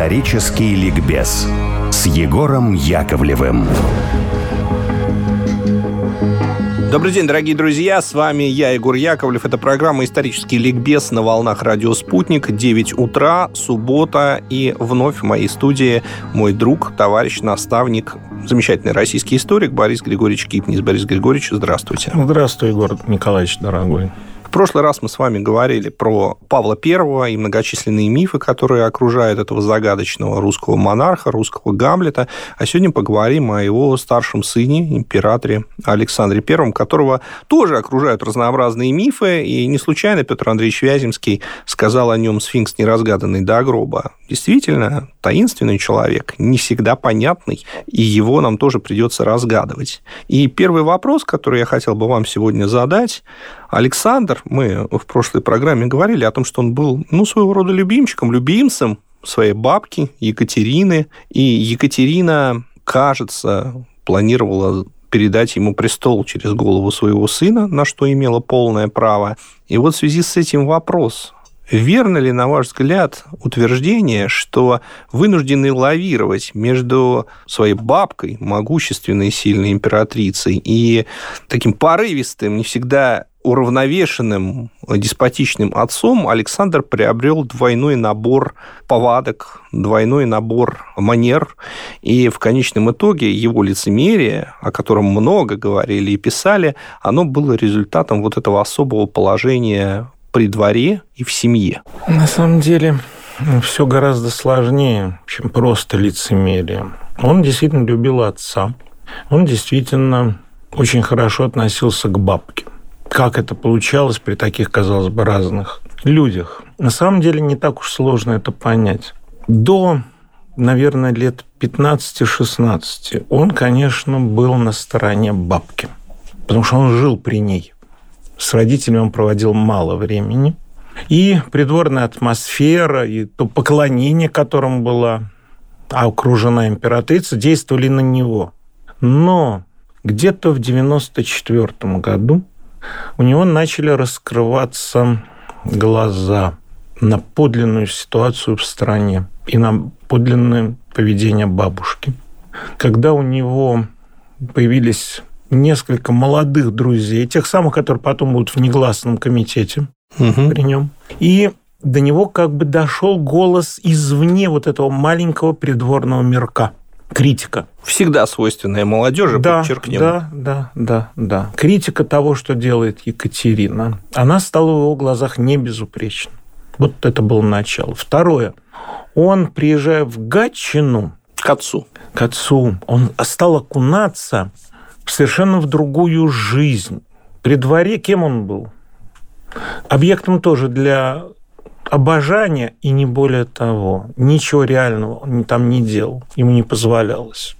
Исторический ликбез с Егором Яковлевым. Добрый день, дорогие друзья, с вами я, Егор Яковлев. Это программа «Исторический ликбез» на волнах «Радио Спутник». 9 утра, суббота, и вновь в моей студии мой друг, товарищ, наставник, замечательный российский историк Борис Григорьевич Кипнис. Борис Григорьевич, здравствуйте. Здравствуй, Егор Николаевич, дорогой. В прошлый раз мы с вами говорили про Павла I и многочисленные мифы, которые окружают этого загадочного русского монарха, русского Гамлета. А сегодня поговорим о его старшем сыне, императоре Александре I, которого тоже окружают разнообразные мифы. И не случайно Петр Андреевич Вяземский сказал о нем «Сфинкс неразгаданный до гроба». Действительно, таинственный человек, не всегда понятный, и его нам тоже придется разгадывать. И первый вопрос, который я хотел бы вам сегодня задать, Александр, мы в прошлой программе говорили о том, что он был, ну, своего рода любимчиком, любимцем своей бабки Екатерины. И Екатерина, кажется, планировала передать ему престол через голову своего сына, на что имела полное право. И вот в связи с этим вопрос. Верно ли, на ваш взгляд, утверждение, что вынуждены лавировать между своей бабкой, могущественной сильной императрицей, и таким порывистым, не всегда уравновешенным, деспотичным отцом Александр приобрел двойной набор повадок, двойной набор манер, и в конечном итоге его лицемерие, о котором много говорили и писали, оно было результатом вот этого особого положения при дворе и в семье. На самом деле все гораздо сложнее, чем просто лицемерие. Он действительно любил отца. Он действительно очень хорошо относился к бабке как это получалось при таких, казалось бы, разных людях. На самом деле не так уж сложно это понять. До, наверное, лет 15-16 он, конечно, был на стороне бабки, потому что он жил при ней. С родителями он проводил мало времени. И придворная атмосфера, и то поклонение, которым была окружена императрица, действовали на него. Но где-то в 94 году у него начали раскрываться глаза на подлинную ситуацию в стране и на подлинное поведение бабушки. Когда у него появились несколько молодых друзей, тех самых, которые потом будут в негласном комитете угу. при нем. И до него как бы дошел голос извне вот этого маленького придворного мирка критика. Всегда свойственная молодежи, да, подчеркнем. Да, да, да, да. Критика того, что делает Екатерина, она стала в его глазах не безупречна. Вот это было начало. Второе. Он, приезжая в Гатчину... К отцу. К отцу. Он стал окунаться совершенно в другую жизнь. При дворе кем он был? Объектом тоже для обожание и не более того. Ничего реального он там не делал, ему не позволялось.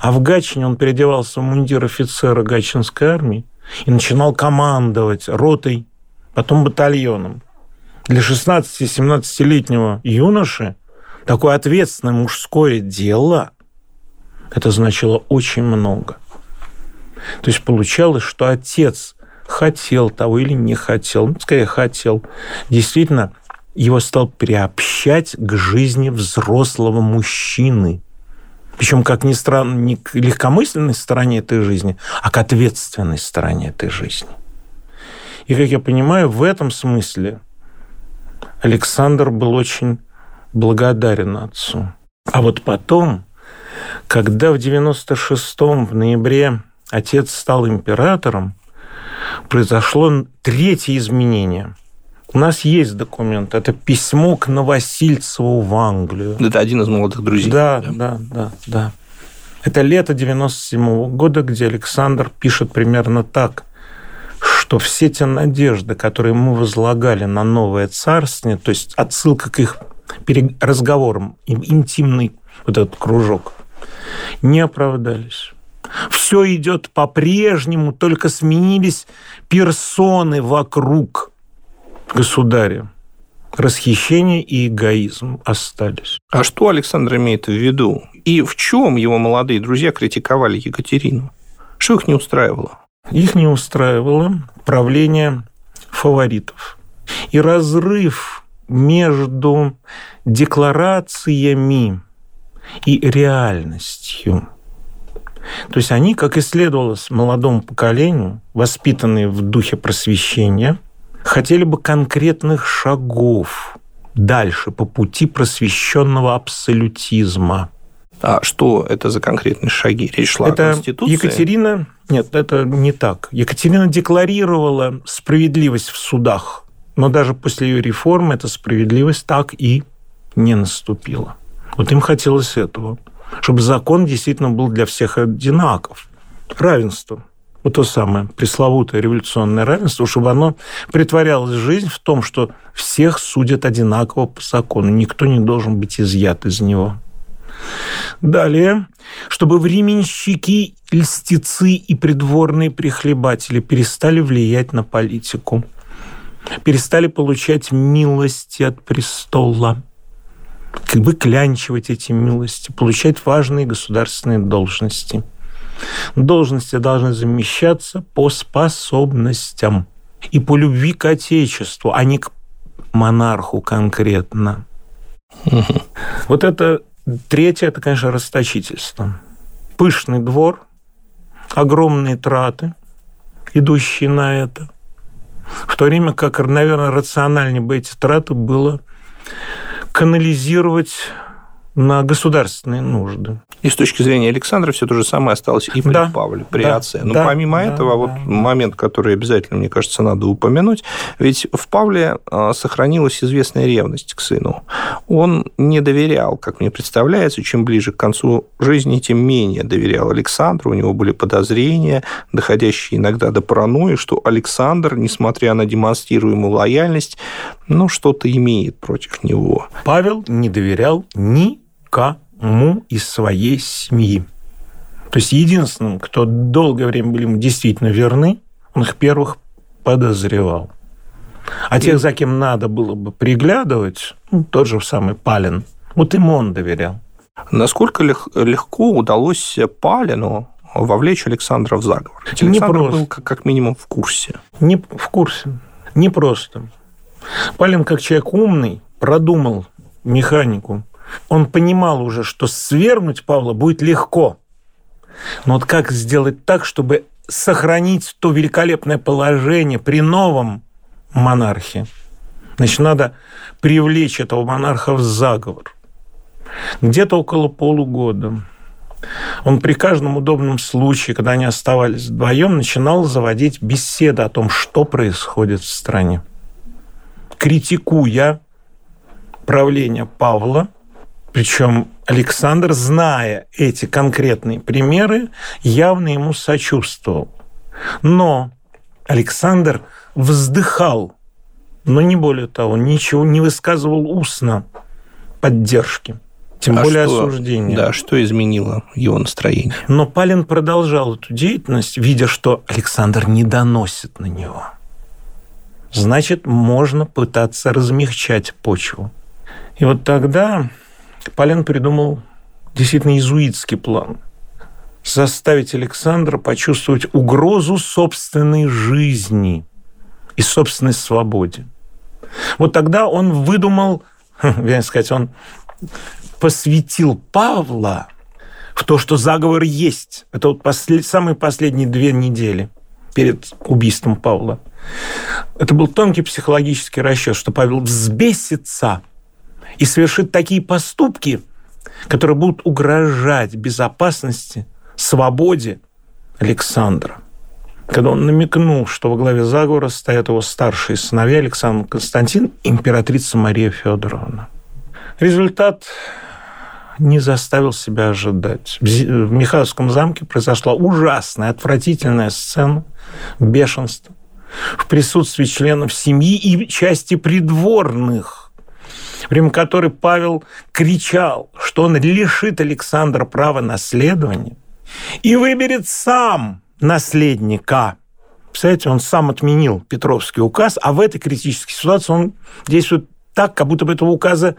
А в Гатчине он переодевался в мундир офицера Гатчинской армии и начинал командовать ротой, потом батальоном. Для 16-17-летнего юноши такое ответственное мужское дело, это значило очень много. То есть получалось, что отец хотел того или не хотел, ну, скорее хотел, действительно его стал приобщать к жизни взрослого мужчины. Причем, как ни странно, не к легкомысленной стороне этой жизни, а к ответственной стороне этой жизни. И, как я понимаю, в этом смысле Александр был очень благодарен отцу. А вот потом, когда в 96-м, в ноябре, отец стал императором, произошло третье изменение. У нас есть документ. Это письмо к Новосильцеву в Англию. Это один из молодых друзей. Да, да, да, да. да. Это лето 97 -го года, где Александр пишет примерно так, что все те надежды, которые мы возлагали на новое царствие, то есть отсылка к их разговорам, интимный вот этот кружок, не оправдались. Все идет по-прежнему, только сменились персоны вокруг государя. Расхищение и эгоизм остались. А что Александр имеет в виду? И в чем его молодые друзья критиковали Екатерину? Что их не устраивало? Их не устраивало правление фаворитов. И разрыв между декларациями и реальностью. То есть они, как и следовалось молодому поколению, воспитанные в духе просвещения, хотели бы конкретных шагов дальше по пути просвещенного абсолютизма. А что это за конкретные шаги? Речь шла это о Конституции? Екатерина... Нет, это не так. Екатерина декларировала справедливость в судах, но даже после ее реформы эта справедливость так и не наступила. Вот им хотелось этого, чтобы закон действительно был для всех одинаков. Равенство. Вот то самое пресловутое революционное равенство, чтобы оно притворялось в жизнь в том, что всех судят одинаково по закону, никто не должен быть изъят из него. Далее, чтобы временщики, льстецы и придворные прихлебатели перестали влиять на политику, перестали получать милости от престола, как бы клянчивать эти милости, получать важные государственные должности. Должности должны замещаться по способностям и по любви к Отечеству, а не к монарху конкретно. Вот это третье, это, конечно, расточительство. Пышный двор, огромные траты, идущие на это. В то время как, наверное, рациональнее бы эти траты было канализировать на государственные нужды. И с точки зрения Александра все то же самое осталось и при да, Павле, при да, отце. Но да, помимо да, этого, да, вот да. момент, который обязательно, мне кажется, надо упомянуть, ведь в Павле а, сохранилась известная ревность к сыну. Он не доверял, как мне представляется, чем ближе к концу жизни, тем менее доверял Александру. У него были подозрения, доходящие иногда до паранойи, что Александр, несмотря на демонстрируемую лояльность, ну, что-то имеет против него. Павел не доверял ни никому из своей семьи. То есть единственным, кто долгое время были ему действительно верны, он их первых подозревал. А тех, за кем надо было бы приглядывать, ну, тот же самый Палин, вот ему он доверял. Насколько легко удалось Палину вовлечь Александра в заговор? Александр не просто. был как минимум в курсе. Не в курсе. Не просто. Палин, как человек умный, продумал механику он понимал уже, что свергнуть Павла будет легко. Но вот как сделать так, чтобы сохранить то великолепное положение при новом монархе? Значит, надо привлечь этого монарха в заговор. Где-то около полугода он при каждом удобном случае, когда они оставались вдвоем, начинал заводить беседы о том, что происходит в стране. Критикуя правление Павла, причем Александр, зная эти конкретные примеры, явно ему сочувствовал. Но Александр вздыхал, но не более того, ничего не высказывал устно поддержки. Тем а более что, осуждения. Да, что изменило его настроение? Но Палин продолжал эту деятельность, видя, что Александр не доносит на него. Значит, можно пытаться размягчать почву. И вот тогда Полен придумал действительно иезуитский план заставить Александра почувствовать угрозу собственной жизни и собственной свободе. Вот тогда он выдумал, вернее сказать, он посвятил Павла в то, что заговор есть. Это вот послед... самые последние две недели перед убийством Павла. Это был тонкий психологический расчет, что Павел взбесится – и совершит такие поступки, которые будут угрожать безопасности, свободе Александра. Когда он намекнул, что во главе заговора стоят его старшие сыновья Александр Константин и императрица Мария Федоровна. Результат не заставил себя ожидать. В Михайловском замке произошла ужасная, отвратительная сцена бешенства в присутствии членов семьи и части придворных – время которой Павел кричал, что он лишит Александра права наследования и выберет сам наследника. Представляете, он сам отменил Петровский указ, а в этой критической ситуации он действует так, как будто бы этого указа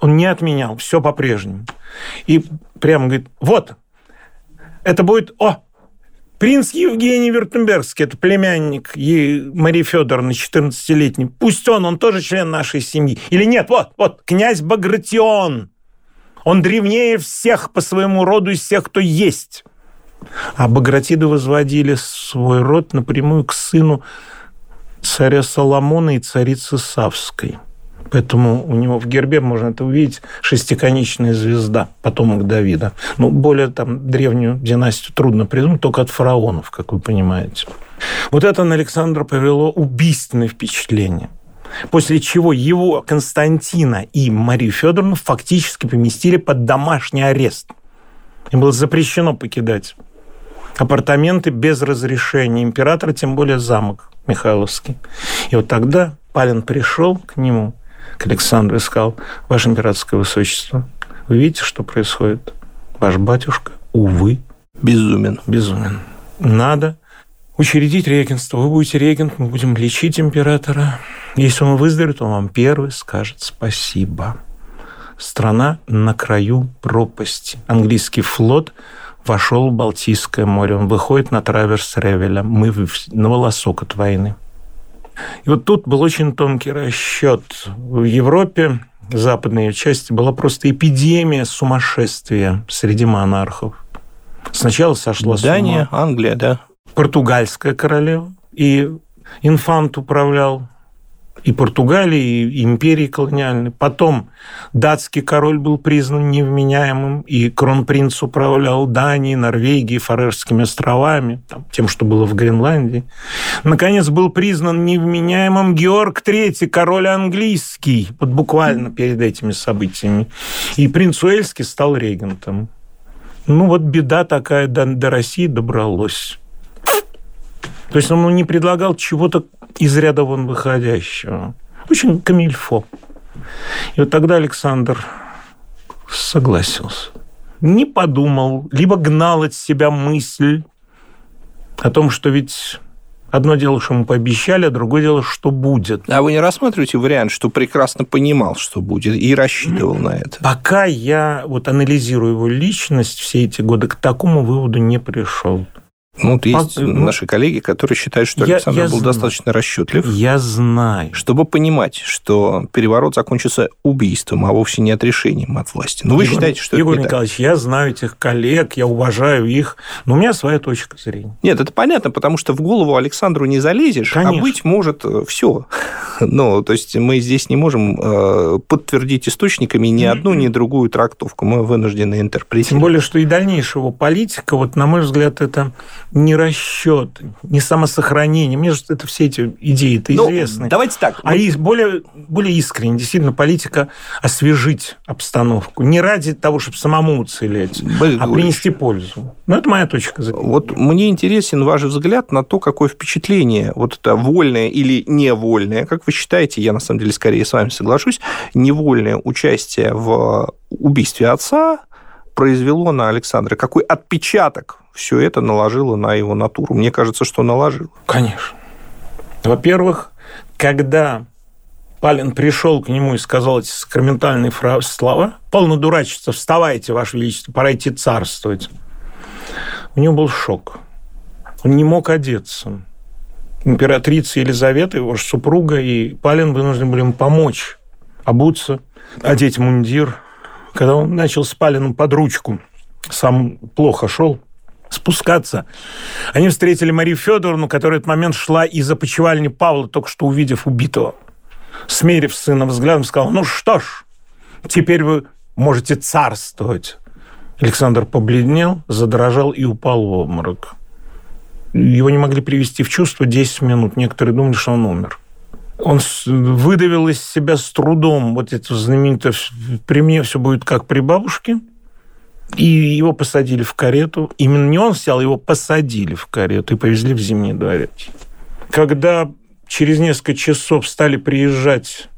он не отменял, все по-прежнему. И прямо говорит, вот, это будет, о, Принц Евгений Вертембергский, это племянник Марии Федоровны, 14-летний. Пусть он, он тоже член нашей семьи. Или нет, вот, вот, князь Багратион. Он древнее всех по своему роду из всех, кто есть. А Багратиды возводили свой род напрямую к сыну царя Соломона и царицы Савской. Поэтому у него в гербе можно это увидеть шестиконечная звезда, потомок Давида. Ну, более там древнюю династию трудно придумать, только от фараонов, как вы понимаете. Вот это на Александра повело убийственное впечатление. После чего его Константина и Марию Федоровну фактически поместили под домашний арест. Им было запрещено покидать апартаменты без разрешения императора, тем более замок Михайловский. И вот тогда Палин пришел к нему, к Александру, и сказал, «Ваше императорское высочество, вы видите, что происходит? Ваш батюшка, увы, безумен. Безумен. Надо учредить регенство. Вы будете регент, мы будем лечить императора. Если он выздоровеет, он вам первый скажет спасибо. Страна на краю пропасти. Английский флот вошел в Балтийское море. Он выходит на траверс Ревеля. Мы на волосок от войны. И вот тут был очень тонкий расчет. В Европе, западной ее части, была просто эпидемия сумасшествия среди монархов. Сначала сошла Дания, с ума. Англия, да. Португальская королева. И инфант управлял и Португалии, и империи колониальной. Потом датский король был признан невменяемым, и кронпринц управлял Данией, Норвегией, Фарерскими островами, там, тем, что было в Гренландии. Наконец был признан невменяемым Георг III, король английский, вот буквально перед этими событиями. И принц Уэльский стал регентом. Ну вот беда такая до, до России добралась. То есть он не предлагал чего-то из ряда вон выходящего. Очень камильфо. И вот тогда Александр согласился. Не подумал, либо гнал от себя мысль о том, что ведь Одно дело, что ему пообещали, а другое дело, что будет. А вы не рассматриваете вариант, что прекрасно понимал, что будет, и рассчитывал на это? Пока я вот анализирую его личность все эти годы, к такому выводу не пришел. Ну, вот есть а, наши коллеги, которые считают, что я, Александр я был знаю. достаточно расчетлив. Я знаю. Чтобы понимать, что переворот закончится убийством, а вовсе не отрешением от власти. Но ну, вы Егор, считаете, что Егор это Николаевич, так? я знаю этих коллег, я уважаю их, но у меня своя точка зрения. Нет, это понятно, потому что в голову Александру не залезешь, а Конечно. а быть может э, все. Ну, то есть мы здесь не можем э, подтвердить источниками ни одну, ни другую трактовку. Мы вынуждены интерпретировать. Тем более, что и дальнейшего политика, вот, на мой взгляд, это не расчет, не самосохранение. Мне же это все эти идеи это ну, известны. Давайте так. А вот... более, более искренне, действительно, политика освежить обстановку. Не ради того, чтобы самому уцелеть, Борис а принести пользу. Ну, это моя точка зрения. Вот мне интересен ваш взгляд на то, какое впечатление вот это вольное или невольное, как вы считаете, я на самом деле скорее с вами соглашусь, невольное участие в убийстве отца произвело на Александра? Какой отпечаток все это наложило на его натуру? Мне кажется, что наложило. Конечно. Во-первых, когда Палин пришел к нему и сказал эти сакраментальные слова, полно дурачество, вставайте, Ваше Величество, пора идти царствовать. У него был шок. Он не мог одеться. Императрица Елизавета, его супруга, и Палин вынуждены были ему помочь обуться, одеть мундир, когда он начал с Палиным под ручку, сам плохо шел, спускаться. Они встретили Марию Федоровну, которая в этот момент шла из опочивальни Павла, только что увидев убитого. Смерив сына взглядом, сказал, ну что ж, теперь вы можете царствовать. Александр побледнел, задрожал и упал в обморок. Его не могли привести в чувство 10 минут. Некоторые думали, что он умер. Он выдавил из себя с трудом вот это знаменитое «при мне все будет как при бабушке», и его посадили в карету. Именно не он сел, его посадили в карету и повезли в Зимний дворец. Когда через несколько часов стали приезжать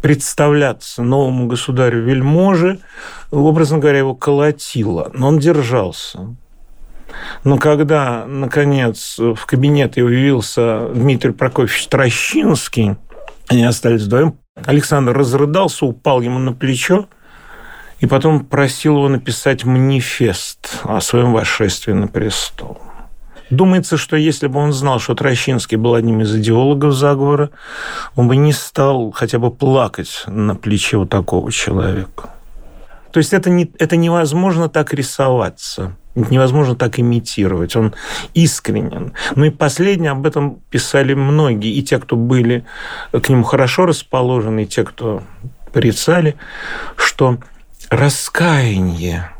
представляться новому государю вельможи, образно говоря, его колотило, но он держался. Но когда, наконец, в кабинет явился Дмитрий Прокофьевич Трощинский, они остались вдвоем, Александр разрыдался, упал ему на плечо, и потом просил его написать манифест о своем восшествии на престол. Думается, что если бы он знал, что Трощинский был одним из идеологов заговора, он бы не стал хотя бы плакать на плече у такого человека. То есть это, не, это невозможно так рисоваться, невозможно так имитировать. Он искренен. Ну и последнее, об этом писали многие, и те, кто были к нему хорошо расположены, и те, кто порицали, что раскаяние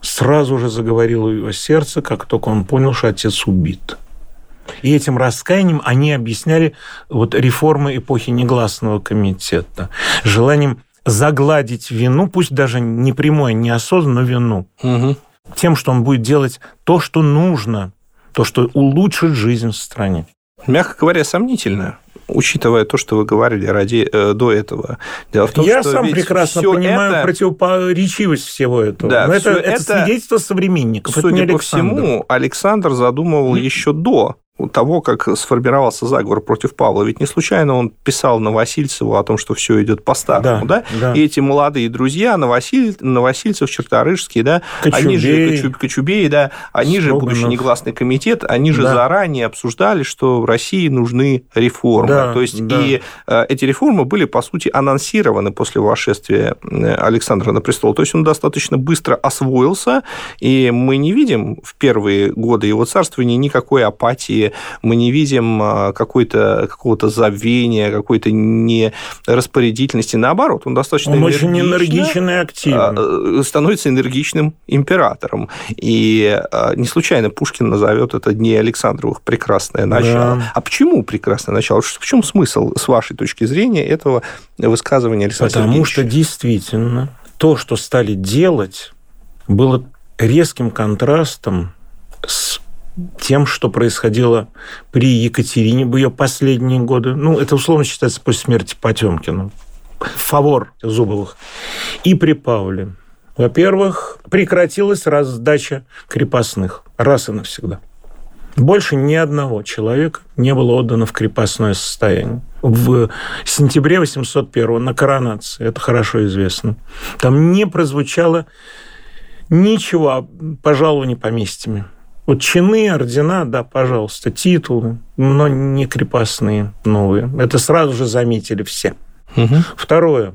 сразу же заговорило его сердце, как только он понял, что отец убит. И этим раскаянием они объясняли вот реформы эпохи негласного комитета, желанием загладить вину, пусть даже не прямое, не осознанно вину, угу. тем, что он будет делать то, что нужно, то, что улучшит жизнь в стране. Мягко говоря, сомнительно учитывая то, что вы говорили ради, э, до этого. Дело в том, Я что сам прекрасно понимаю это... противоречивость всего этого. Да, Но это, это, это свидетельство современников. Судя по всему, Александр задумывал еще до того, как сформировался заговор против Павла. Ведь не случайно он писал Новосильцеву о том, что все идет по-старому, да, да? да? И эти молодые друзья, Новосиль... Новосильцев, Черторышский, да, Кочубей. они же, Кочуб... Кочубей, да, они Строганов. же, будущий негласный комитет, они же да. заранее обсуждали, что в России нужны реформы. Да, То есть, да. и э, эти реформы были, по сути, анонсированы после восшествия э, Александра на престол. То есть, он достаточно быстро освоился, и мы не видим в первые годы его царствования никакой апатии мы не видим а, какой-то, какого-то забвения, какой-то нераспорядительности. Наоборот, он достаточно он очень энергичен и активен. А, становится энергичным императором. И а, не случайно Пушкин назовет это Дни Александровых прекрасное начало. Да. А почему прекрасное начало? В чем смысл, с вашей точки зрения, этого высказывания Александра Потому Сергеевича? что действительно то, что стали делать, было резким контрастом с тем, что происходило при Екатерине в ее последние годы. Ну, это условно считается после смерти Потемкина. Фавор Зубовых. И при Павле. Во-первых, прекратилась раздача крепостных раз и навсегда. Больше ни одного человека не было отдано в крепостное состояние. В сентябре 801 на коронации, это хорошо известно, там не прозвучало ничего о не поместьями. Вот чины, ордена, да, пожалуйста, титулы, но не крепостные новые. Это сразу же заметили все. Угу. Второе.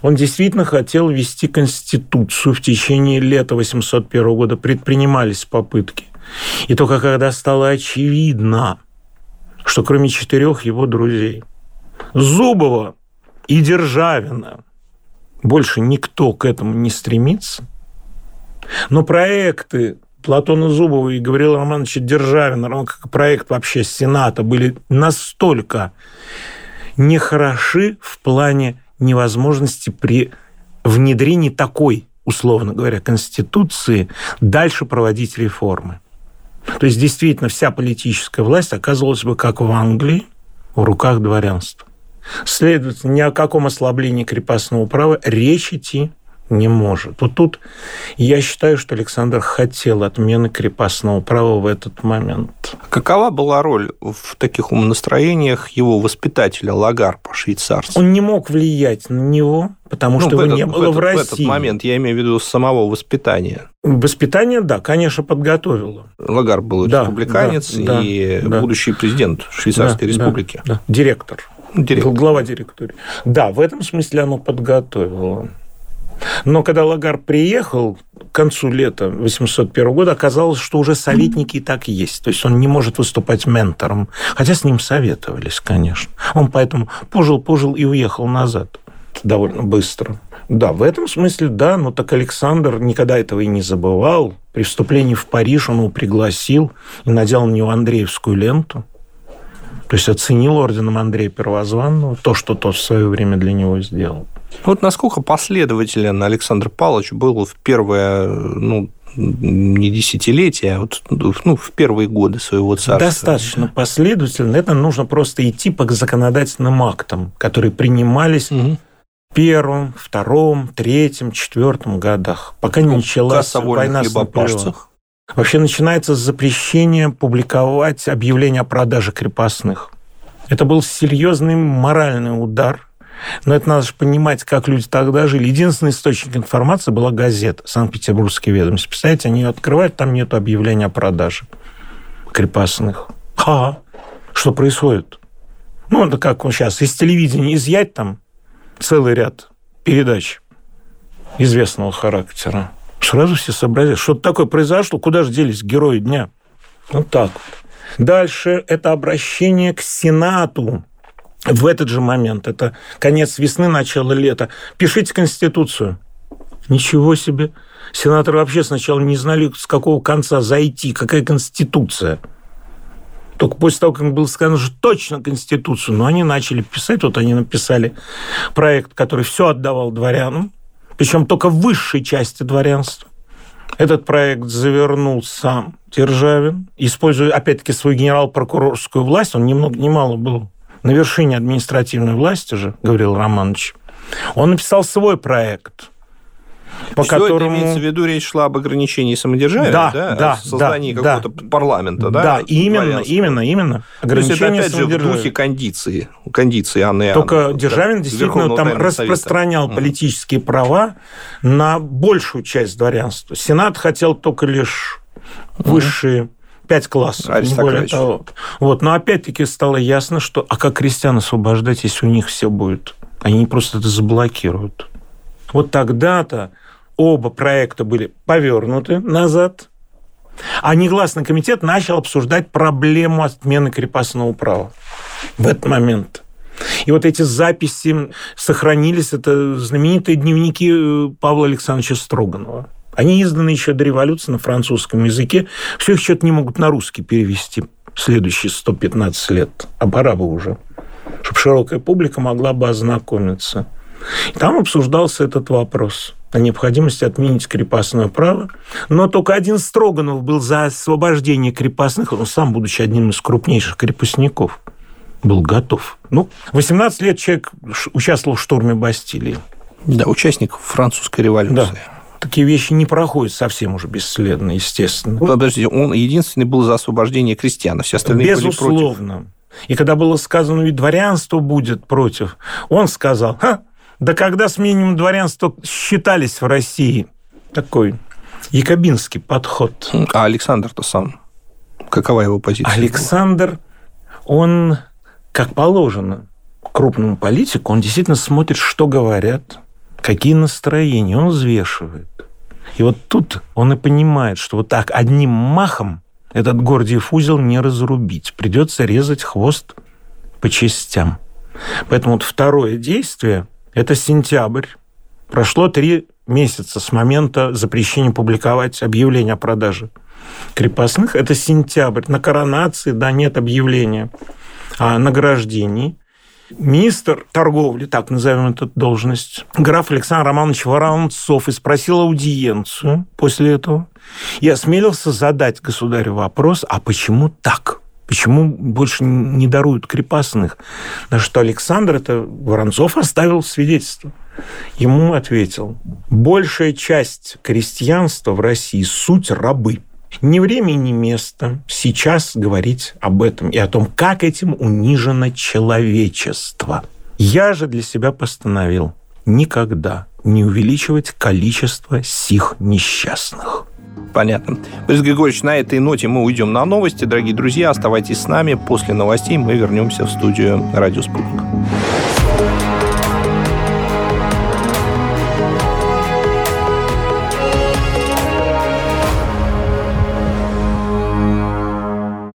Он действительно хотел вести конституцию в течение лета 801 года. Предпринимались попытки. И только когда стало очевидно, что кроме четырех его друзей, Зубова и Державина, больше никто к этому не стремится, но проекты Платона Зубова и Гавриила Романовича Державина, равно как проект вообще Сената, были настолько нехороши в плане невозможности при внедрении такой, условно говоря, конституции дальше проводить реформы. То есть, действительно, вся политическая власть оказывалась бы, как в Англии, в руках дворянства. Следовательно, ни о каком ослаблении крепостного права речь идти не может. Вот тут я считаю, что Александр хотел отмены крепостного права в этот момент. Какова была роль в таких умонастроениях его воспитателя Лагарпа, швейцарца? Он не мог влиять на него, потому ну, что его этот, не было в, этот, в России. В этот момент я имею в виду самого воспитания. Воспитание, да, конечно, подготовило. Лагар был да, республиканец да, и да, будущий президент Швейцарской да, республики. Да, да. Директор. Директор. Глава директории. Да, в этом смысле оно подготовило. Но когда Лагар приехал к концу лета 801 года, оказалось, что уже советники и так есть. То есть он не может выступать ментором. Хотя с ним советовались, конечно. Он поэтому пожил-пожил и уехал назад довольно быстро. Да, в этом смысле, да, но так Александр никогда этого и не забывал. При вступлении в Париж он его пригласил и надел на него Андреевскую ленту. То есть оценил орденом Андрея Первозванного то, что тот в свое время для него сделал. Вот насколько последователен Александр Павлович был в первое, ну, не десятилетие, а вот ну, в первые годы своего царства. Достаточно последовательно. Это нужно просто идти по законодательным актам, которые принимались угу. в первом, втором, третьем, четвертом годах, пока не началась война с Наполеоном. Вообще начинается с запрещения публиковать объявления о продаже крепостных. Это был серьезный моральный удар – но это надо же понимать, как люди тогда жили. Единственный источник информации была газета «Санкт-Петербургский ведомости». Представляете, они ее открывают, там нет объявления о продаже. крепостных. Ха, что происходит? Ну, это как сейчас из телевидения изъять там целый ряд передач известного характера. Сразу все сообразят, что такое произошло, куда же делись герои дня. Вот так вот. Дальше это обращение к Сенату. В этот же момент, это конец весны, начало лета. Пишите Конституцию. Ничего себе. Сенаторы вообще сначала не знали, с какого конца зайти, какая Конституция. Только после того, как было сказано, что точно Конституцию, но они начали писать, вот они написали проект, который все отдавал дворянам, причем только в высшей части дворянства. Этот проект завернул сам Державин, используя, опять-таки, свою генерал-прокурорскую власть, он ни много ни мало был на вершине административной власти же, говорил Романович. Он написал свой проект – по Все которому... это имеется в виду, речь шла об ограничении самодержавия, да, да, да создании да, какого-то да. парламента, да? Да, именно, именно, именно. Ограничение То есть это, опять же, в духе кондиции, кондиции Анны Только Анны, Державин да, действительно там распространял Совета. политические права на большую часть дворянства. Сенат хотел только лишь высшие пять классов, не более того. Вот. Но опять-таки стало ясно, что а как крестьян освобождать, если у них все будет? Они просто это заблокируют. Вот тогда-то оба проекта были повернуты назад, а негласный комитет начал обсуждать проблему отмены крепостного права в этот момент. И вот эти записи сохранились, это знаменитые дневники э, Павла Александровича Строганова. Они изданы еще до революции на французском языке. Все их что-то не могут на русский перевести следующие 115 лет. А пора бы уже, чтобы широкая публика могла бы ознакомиться. И там обсуждался этот вопрос о необходимости отменить крепостное право. Но только один Строганов был за освобождение крепостных, он сам, будучи одним из крупнейших крепостников, был готов. Ну, 18 лет человек участвовал в штурме Бастилии. Да, участник французской революции. Да такие вещи не проходят совсем уже бесследно, естественно. Ну, подождите, он единственный был за освобождение крестьян, а все остальные Безусловно. были против. И когда было сказано, ведь дворянство будет против, он сказал, Ха, да когда с минимум дворянства считались в России? Такой якобинский подход. А Александр-то сам? Какова его позиция? Александр, он, как положено, крупному политику, он действительно смотрит, что говорят, какие настроения, он взвешивает. И вот тут он и понимает, что вот так одним махом этот Гордиев узел не разрубить. Придется резать хвост по частям. Поэтому вот второе действие это сентябрь. Прошло три месяца с момента запрещения публиковать объявление о продаже крепостных. Это сентябрь. На коронации, да, нет объявления о награждении. Министр торговли, так назовем эту должность, граф Александр Романович Воронцов, и спросил аудиенцию после этого. И осмелился задать государю вопрос, а почему так? Почему больше не даруют крепостных? На что Александр, это Воронцов, оставил свидетельство. Ему ответил, большая часть крестьянства в России – суть рабы. Ни время, ни место сейчас говорить об этом и о том, как этим унижено человечество. Я же для себя постановил никогда не увеличивать количество сих несчастных. Понятно. Борис Григорьевич, на этой ноте мы уйдем на новости. Дорогие друзья, оставайтесь с нами. После новостей мы вернемся в студию «Радио Спутник».